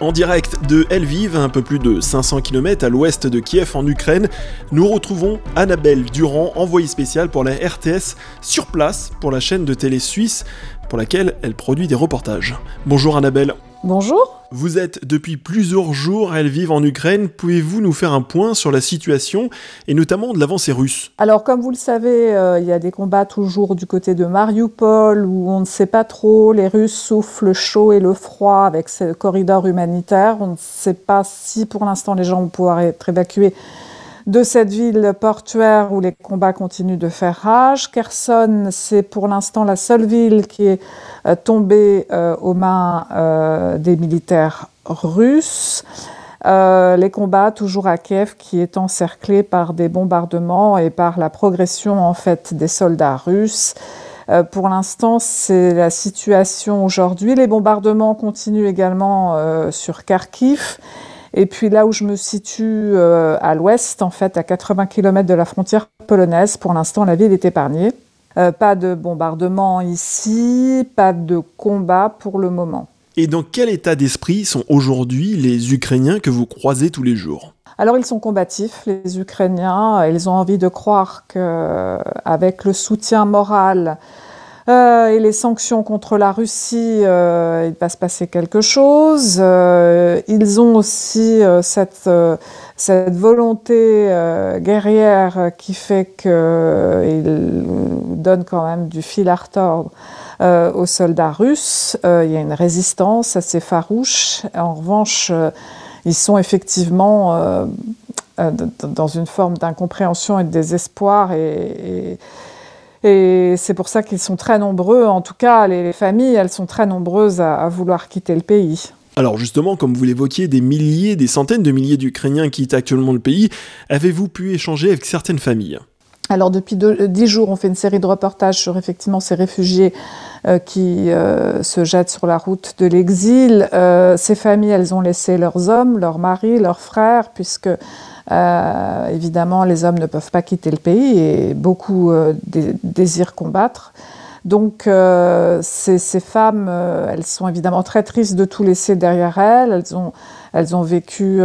En direct de Lviv, un peu plus de 500 km à l'ouest de Kiev en Ukraine, nous retrouvons Annabelle Durand, envoyée spéciale pour la RTS, sur place pour la chaîne de télé suisse pour laquelle elle produit des reportages. Bonjour Annabelle. Bonjour. Vous êtes depuis plusieurs jours à Lviv en Ukraine. Pouvez-vous nous faire un point sur la situation et notamment de l'avancée russe? Alors, comme vous le savez, euh, il y a des combats toujours du côté de Mariupol où on ne sait pas trop. Les Russes soufflent le chaud et le froid avec ce corridor humanitaire. On ne sait pas si pour l'instant les gens vont pouvoir être évacués de cette ville portuaire où les combats continuent de faire rage. Kherson, c'est pour l'instant la seule ville qui est euh, tombée euh, aux mains euh, des militaires russes. les combats toujours à Kiev qui est encerclé par des bombardements et par la progression en fait des soldats russes. pour l'instant, c'est la situation aujourd'hui. Les bombardements continuent également sur Kharkiv. Et puis là où je me situe euh, à l'ouest, en fait, à 80 km de la frontière polonaise, pour l'instant, la ville est épargnée. Euh, pas de bombardement ici, pas de combat pour le moment. Et dans quel état d'esprit sont aujourd'hui les Ukrainiens que vous croisez tous les jours? Alors ils sont combatifs, les Ukrainiens. Ils ont envie de croire qu'avec le soutien moral euh, et les sanctions contre la Russie, euh, il va se passer quelque chose. Euh, ils ont aussi cette, volonté guerrière qui fait qu'ils donnent quand même du fil à retordre aux soldats russes. il y a une résistance assez farouche. En revanche, ils sont effectivement dans une forme d'incompréhension et de désespoir c'est pour ça qu'ils sont très nombreux, en tout cas les familles, elles sont très nombreuses à, vouloir quitter le pays. Alors justement, comme vous l'évoquiez, des milliers, des centaines de milliers d'Ukrainiens quittent actuellement le pays. Avez-vous pu échanger avec certaines familles? Alors depuis dix jours, on fait une série de reportages sur effectivement ces réfugiés euh, qui euh, se jettent sur la route de l'exil. Euh, ces familles, elles ont laissé leurs hommes, leurs maris, leurs frères, puisque euh, évidemment, les hommes ne peuvent pas quitter le pays et beaucoup euh, désirent combattre. Donc, euh, ces, femmes, elles sont évidemment très tristes de tout laisser derrière elles. Elles ont, elles ont vécu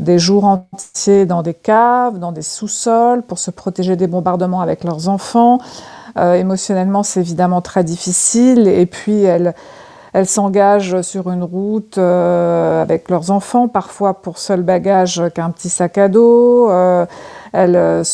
des jours entiers dans des caves, dans des sous-sols, pour se protéger des bombardements avec leurs enfants. émotionnellement, c'est évidemment très difficile. Et puis, elles elles s'engagent sur une route euh, avec leurs enfants, parfois pour seul bagage qu'un petit sac à dos. Euh, elles,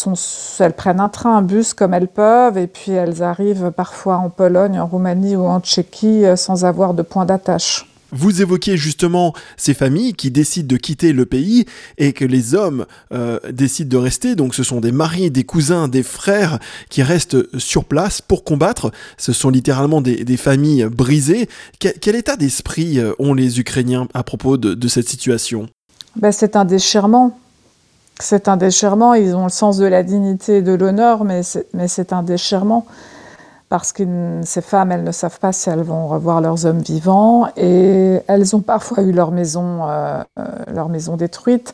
elles prennent un train, un bus comme elles peuvent, et puis elles arrivent parfois en Pologne, en Roumanie ou en Tchéquie euh, sans avoir de point d'attache. Vous évoquez justement ces familles qui décident de quitter le pays et que les hommes euh, décident de rester. Donc ce sont des maris, des cousins, des frères qui restent sur place pour combattre. Ce sont littéralement des, familles brisées. Quel, état d'esprit euh, ont les Ukrainiens à propos de, cette situation? Ben, C'est un déchirement. C'est un déchirement. Ils ont le sens de la dignité et de l'honneur, mais c'est un déchirement parce que ces femmes, elles ne savent pas si elles vont revoir leurs hommes vivants et elles ont parfois eu leur maison, euh, euh, leur maison détruite.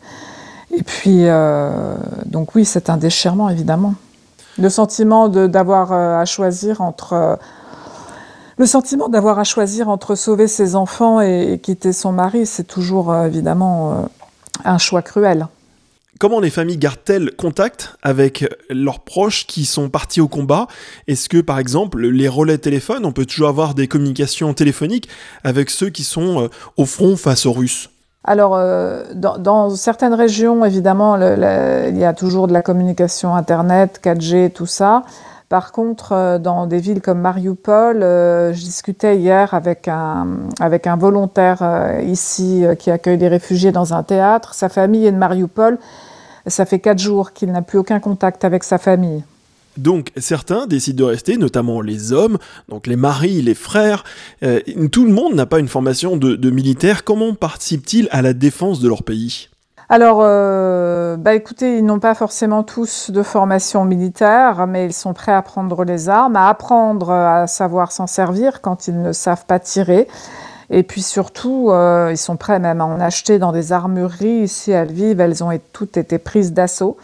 Et puis, euh, donc oui, c'est un déchirement, évidemment. Le sentiment d'avoir à choisir entre... le sentiment d'avoir à choisir entre sauver ses enfants et quitter son mari, c'est toujours évidemment un choix cruel. Comment les familles gardent-elles contact avec leurs proches qui sont partis au combat? Est-ce que, par exemple, les relais téléphones, on peut toujours avoir des communications téléphoniques avec ceux qui sont euh, au front face aux Russes? Alors, euh, dans, certaines régions, évidemment, il y a toujours de la communication Internet, 4G, tout ça. Par contre, euh, dans des villes comme Mariupol, je discutais hier avec un, avec un volontaire ici qui accueille des réfugiés dans un théâtre. Sa famille est de Mariupol ça fait quatre jours qu'il n'a plus aucun contact avec sa famille. Donc certains décident de rester, notamment les hommes, donc les maris, les frères. Euh, tout le monde n'a pas une formation de, militaire. Comment participent-ils à la défense de leur pays? Alors, euh, bah écoutez, ils n'ont pas forcément tous de formation militaire, mais ils sont prêts à prendre les armes, à apprendre à savoir s'en servir quand ils ne savent pas tirer. Et puis surtout, euh, ils sont prêts même à en acheter dans des armureries ici à Lviv. Elles ont toutes été prises d'assaut.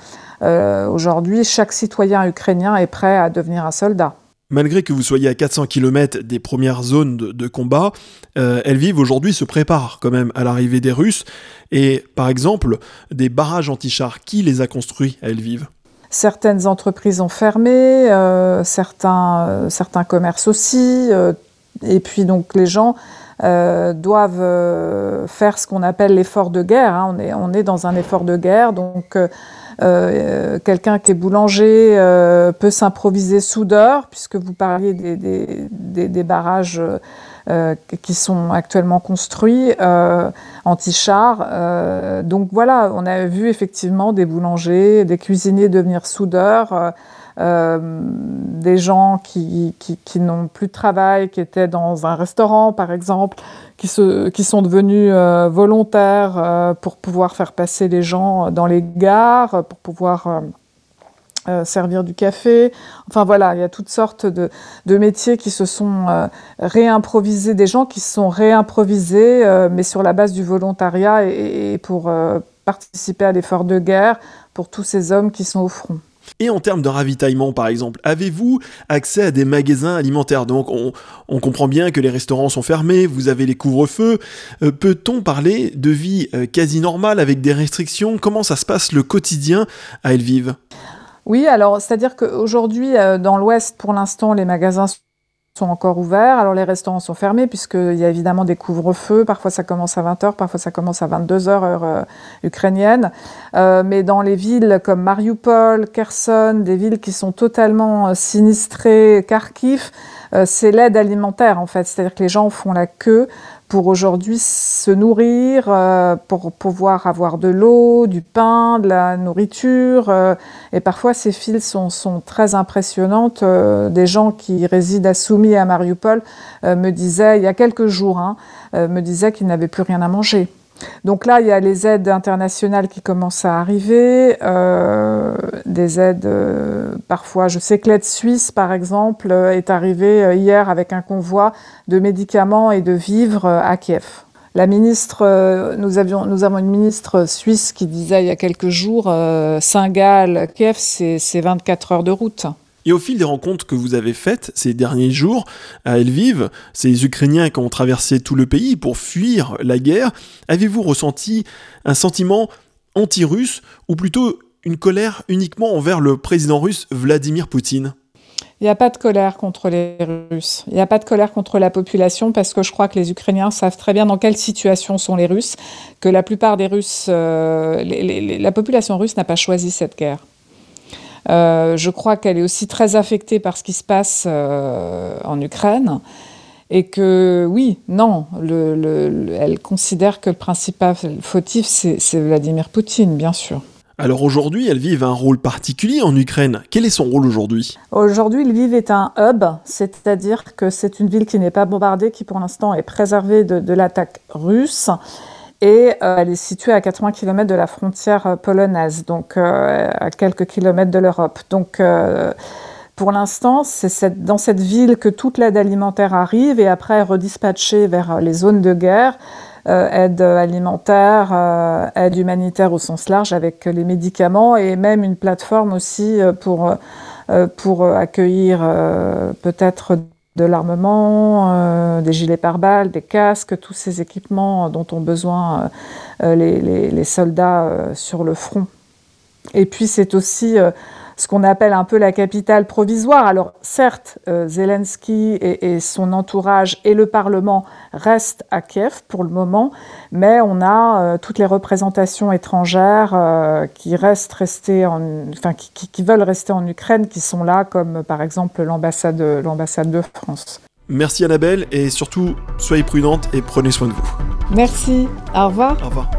Euh, aujourd'hui, chaque citoyen ukrainien est prêt à devenir un soldat. malgré que vous soyez à 400 km des premières zones de, combat, euh, Elviv aujourd'hui se prépare quand même à l'arrivée des Russes. Et par exemple, des barrages anti-chars, qui les a construits à Elviv Certaines entreprises ont fermé, euh, certains, euh, certains commerces aussi. et puis donc les gens doivent faire ce qu'on appelle l'effort de guerre. Hein. On, est, dans un effort de guerre, donc euh, quelqu'un qui est boulanger euh, peut s'improviser soudeur, puisque vous parliez des, barrages euh, qui sont actuellement construits anti-chars. donc voilà, on a vu effectivement des boulangers, des cuisiniers devenir soudeurs. Euh, des gens qui, qui, n'ont plus de travail, qui étaient dans un restaurant par exemple, qui, se, qui sont devenus euh, volontaires euh, pour pouvoir faire passer les gens dans les gares, pour pouvoir servir du café. Enfin voilà, il y a toutes sortes de, de métiers qui se sont réimprovisés, des gens qui se sont réimprovisés, mais sur la base du volontariat et pour participer à l'effort de guerre pour tous ces hommes qui sont au front. Et en termes de ravitaillement, par exemple, avez-vous accès à des magasins alimentaires? Donc, on, comprend bien que les restaurants sont fermés, vous avez les couvre-feux. Euh, peut-on parler de vie euh, quasi normale avec des restrictions? Comment ça se passe le quotidien à Elvive? Oui, alors, c'est-à-dire qu'aujourd'hui, euh, dans l'Ouest, pour l'instant, les magasins sont encore ouverts. Alors les restaurants sont fermés puisqu'il y a évidemment des couvre-feux. Parfois ça commence à 20h, parfois ça commence à 22h heure euh, ukrainienne. Euh, mais dans les villes comme Mariupol, Kherson, des villes qui sont totalement euh, sinistrées, Kharkiv, c'est l'aide alimentaire en fait. C'est-à-dire que les gens font la queue pour aujourd'hui se nourrir, euh, pour pouvoir avoir de l'eau, du pain, de la nourriture. Euh, et parfois, ces files sont, sont très impressionnantes. Euh, des gens qui résident à Soumy à Mariupol me disaient, il y a quelques jours, hein, me disaient qu'ils n'avaient plus rien à manger. Donc là, il y a les aides internationales qui commencent à arriver, euh, des aides euh, parfois, je sais que l'aide suisse, par exemple, euh, est arrivée hier avec un convoi de médicaments et de vivres à Kiev. La ministre, nous, avions, nous avons une ministre suisse qui disait il y a quelques jours, Saint-Gall, Kiev, c'est 24 heures de route. Et au fil des rencontres que vous avez faites ces derniers jours à Lviv, ces Ukrainiens qui ont traversé tout le pays pour fuir la guerre, avez-vous ressenti un sentiment anti-russe ou plutôt une colère uniquement envers le président russe Vladimir Poutine? Il n'y a pas de colère contre les Russes. Il n'y a pas de colère contre la population parce que je crois que les Ukrainiens savent très bien dans quelle situation sont les Russes, que la plupart des Russes, euh, la population russe n'a pas choisi cette guerre. Euh, je crois qu'elle est aussi très affectée par ce qui se passe euh, en Ukraine. Et que oui, non, elle considère que le principal fautif, c'est Vladimir Poutine, bien sûr. Alors aujourd'hui, Lviv a un rôle particulier en Ukraine. Quel est son rôle aujourd'hui? Aujourd'hui, Lviv est un hub, c'est-à-dire que c'est une ville qui n'est pas bombardée, qui pour l'instant est préservée de l'attaque russe et euh, elle est située à 80 km de la frontière euh, polonaise, donc euh, à quelques kilomètres de l'Europe. Donc pour l'instant, c'est dans cette ville que toute l'aide alimentaire arrive et après est redispatchée vers les zones de guerre. aide alimentaire, aide humanitaire au sens large avec les médicaments et même une plateforme aussi pour, pour accueillir peut-être de l'armement, euh, des gilets pare-balles, des casques, tous ces équipements dont ont besoin euh, les, les, soldats sur le front. Et puis c'est aussi ce qu'on appelle un peu la capitale provisoire. Alors certes, euh, Zelensky et, son entourage et le Parlement restent à Kiev pour le moment, mais on a euh, toutes les représentations étrangères euh, qui restent restées en, enfin qui, qui, veulent rester en Ukraine, qui sont là, comme par exemple l'ambassade l'ambassade de France. Merci Annabelle et surtout soyez prudente et prenez soin de vous. Merci. Au revoir. Au revoir.